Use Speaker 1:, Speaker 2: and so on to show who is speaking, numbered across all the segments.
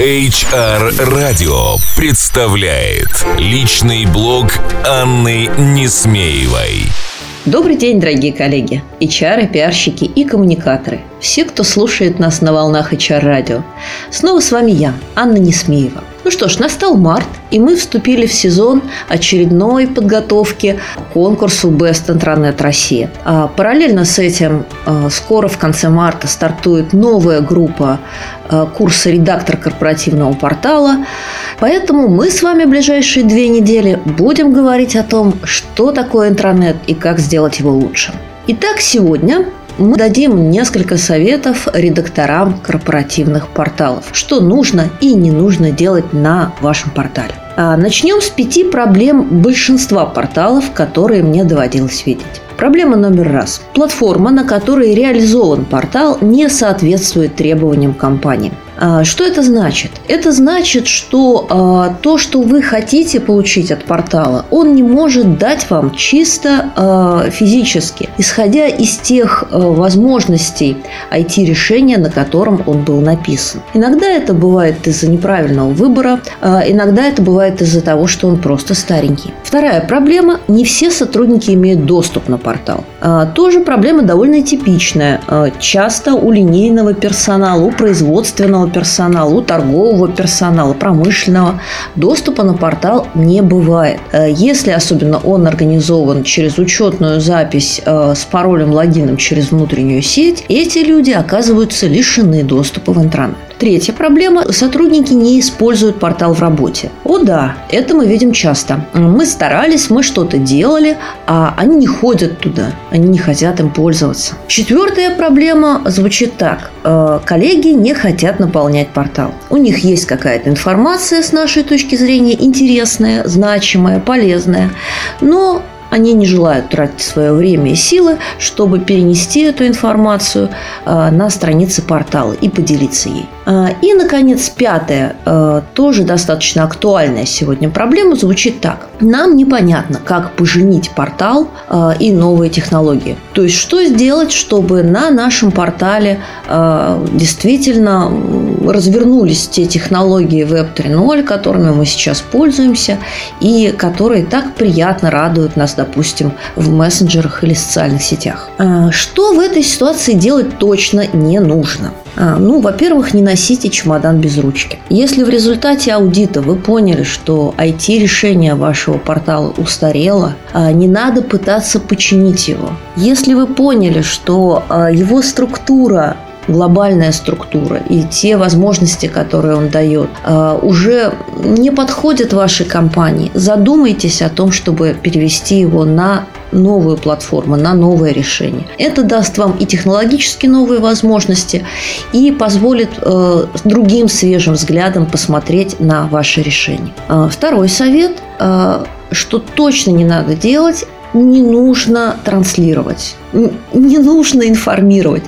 Speaker 1: HR Radio представляет личный блог Анны Несмеевой.
Speaker 2: Добрый день, дорогие коллеги, HR, пиарщики и коммуникаторы. Все, кто слушает нас на волнах HR-радио. Снова с вами я, Анна Несмеева. Ну что ж, настал март, и мы вступили в сезон очередной подготовки к конкурсу Best Intranet Россия. А параллельно с этим а, скоро в конце марта стартует новая группа а, курса редактор корпоративного портала. Поэтому мы с вами в ближайшие две недели будем говорить о том, что такое интранет и как сделать его лучше. Итак, сегодня мы дадим несколько советов редакторам корпоративных порталов, что нужно и не нужно делать на вашем портале. А начнем с пяти проблем большинства порталов, которые мне доводилось видеть. Проблема номер раз. Платформа, на которой реализован портал, не соответствует требованиям компании. А, что это значит? Это значит, что а, то, что вы хотите получить от портала, он не может дать вам чисто а, физически, исходя из тех возможностей IT-решения, на котором он был написан. Иногда это бывает из-за неправильного выбора, иногда это бывает из-за того, что он просто старенький. Вторая проблема – не все сотрудники имеют доступ на портал. Тоже проблема довольно типичная. Часто у линейного персонала, у производственного операционного персонала, у торгового персонала, промышленного доступа на портал не бывает. Э, если особенно он организован через учетную запись э, с паролем, логином через внутреннюю сеть, эти люди оказываются лишены доступа в интернет. Третья проблема – сотрудники не используют портал в работе. О да, это мы видим часто. Мы старались, мы что-то делали, а они не ходят туда, они не хотят им пользоваться. Четвертая проблема звучит так. Э, коллеги не хотят наполнять портал. У них есть какая-то информация с нашей точки зрения интересная, значимая, полезная, но они не желают тратить свое время и силы, чтобы перенести эту информацию э, на страницы портала и поделиться ей. Э, и, наконец, пятая, э, тоже достаточно актуальная сегодня проблема звучит так. Нам непонятно, как поженить портал и новые технологии. То есть, что сделать, чтобы на нашем портале действительно развернулись те технологии Web 3.0, которыми мы сейчас пользуемся и которые так приятно радуют нас, допустим, в мессенджерах или социальных сетях. А, что в этой ситуации делать точно не нужно? А, ну, во-первых, не носите чемодан без ручки. Если в результате аудита вы поняли, что IT-решение вашего портала устарело, а, не надо пытаться починить его. Если вы поняли, что его структура глобальная структура и те возможности, которые он дает, а, уже не подходят вашей компании. Задумайтесь о том, чтобы перевести его на новую платформу, на новое решение. Это даст вам и технологически новые возможности, и позволит э, другим свежим взглядом посмотреть на ваше решение. А, второй совет, э, что точно не надо делать, не нужно транслировать, не нужно информировать.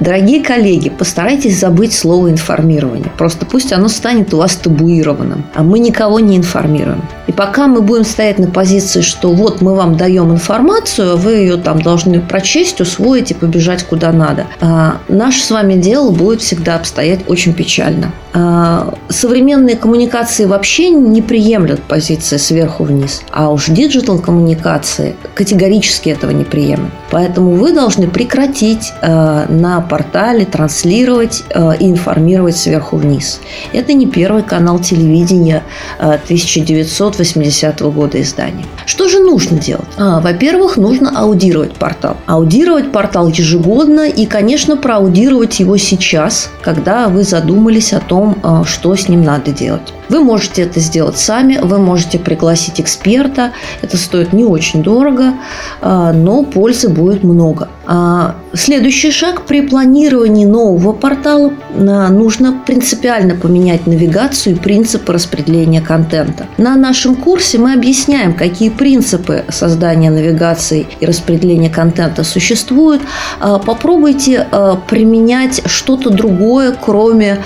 Speaker 2: Дорогие коллеги, постарайтесь забыть слово информирование. Просто пусть оно станет у вас табуированным. А мы никого не информируем. И пока мы будем стоять на позиции, что вот мы вам даем информацию, вы ее там должны прочесть, усвоить и побежать куда надо, а наше с вами дело будет всегда обстоять очень печально. А современные коммуникации вообще не приемлют позиции сверху вниз, а уж digital коммуникации категорически этого не приемлют. Поэтому вы должны прекратить э, на портале транслировать э, и информировать сверху вниз. Это не первый канал телевидения э, 1980 года издания. Что же нужно делать? А, во-первых, нужно аудировать портал. Аудировать портал ежегодно и, конечно, проаудировать его сейчас, когда вы задумались о том, э, что с ним надо делать. Вы можете это сделать сами, вы можете пригласить эксперта. Это стоит не очень дорого, э, но пользы будет много. А, следующий шаг при планировании нового портала нужно принципиально поменять навигацию и принципы распределения контента. На нашем курсе мы объясняем, какие принципы создания навигации и распределения контента существуют. А, попробуйте а, применять что-то другое, кроме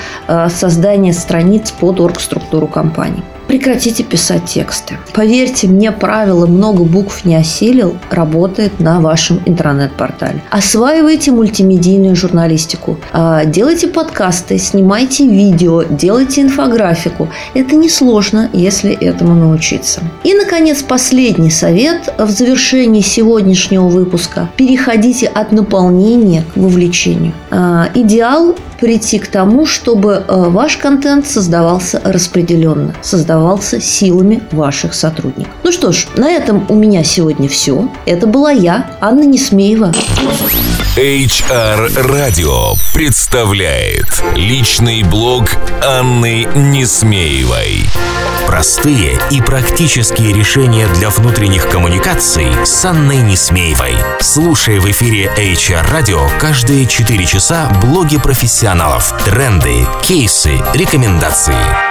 Speaker 2: создания страниц под оргструктуру компании. Прекратите писать тексты. Поверьте мне, правило «много букв не осилил» работает на вашем интернет-портале. Осваивайте мультимедийную журналистику. А, делайте подкасты, снимайте видео, делайте инфографику. Это несложно, если этому научиться. И, наконец, последний совет в завершении сегодняшнего выпуска. Переходите от наполнения к вовлечению. А, идеал прийти к тому, чтобы э, ваш контент создавался распределенно, создавался силами ваших сотрудников. Ну что ж, на этом у меня сегодня все. Это была я, Анна Несмеева.
Speaker 1: HR Radio представляет личный блог Анны Несмеевой.
Speaker 3: Простые и практические решения для внутренних коммуникаций с Анной Несмеевой. Слушай в эфире HR Radio каждые 4 часа блоги профессионалов, тренды, кейсы, рекомендации.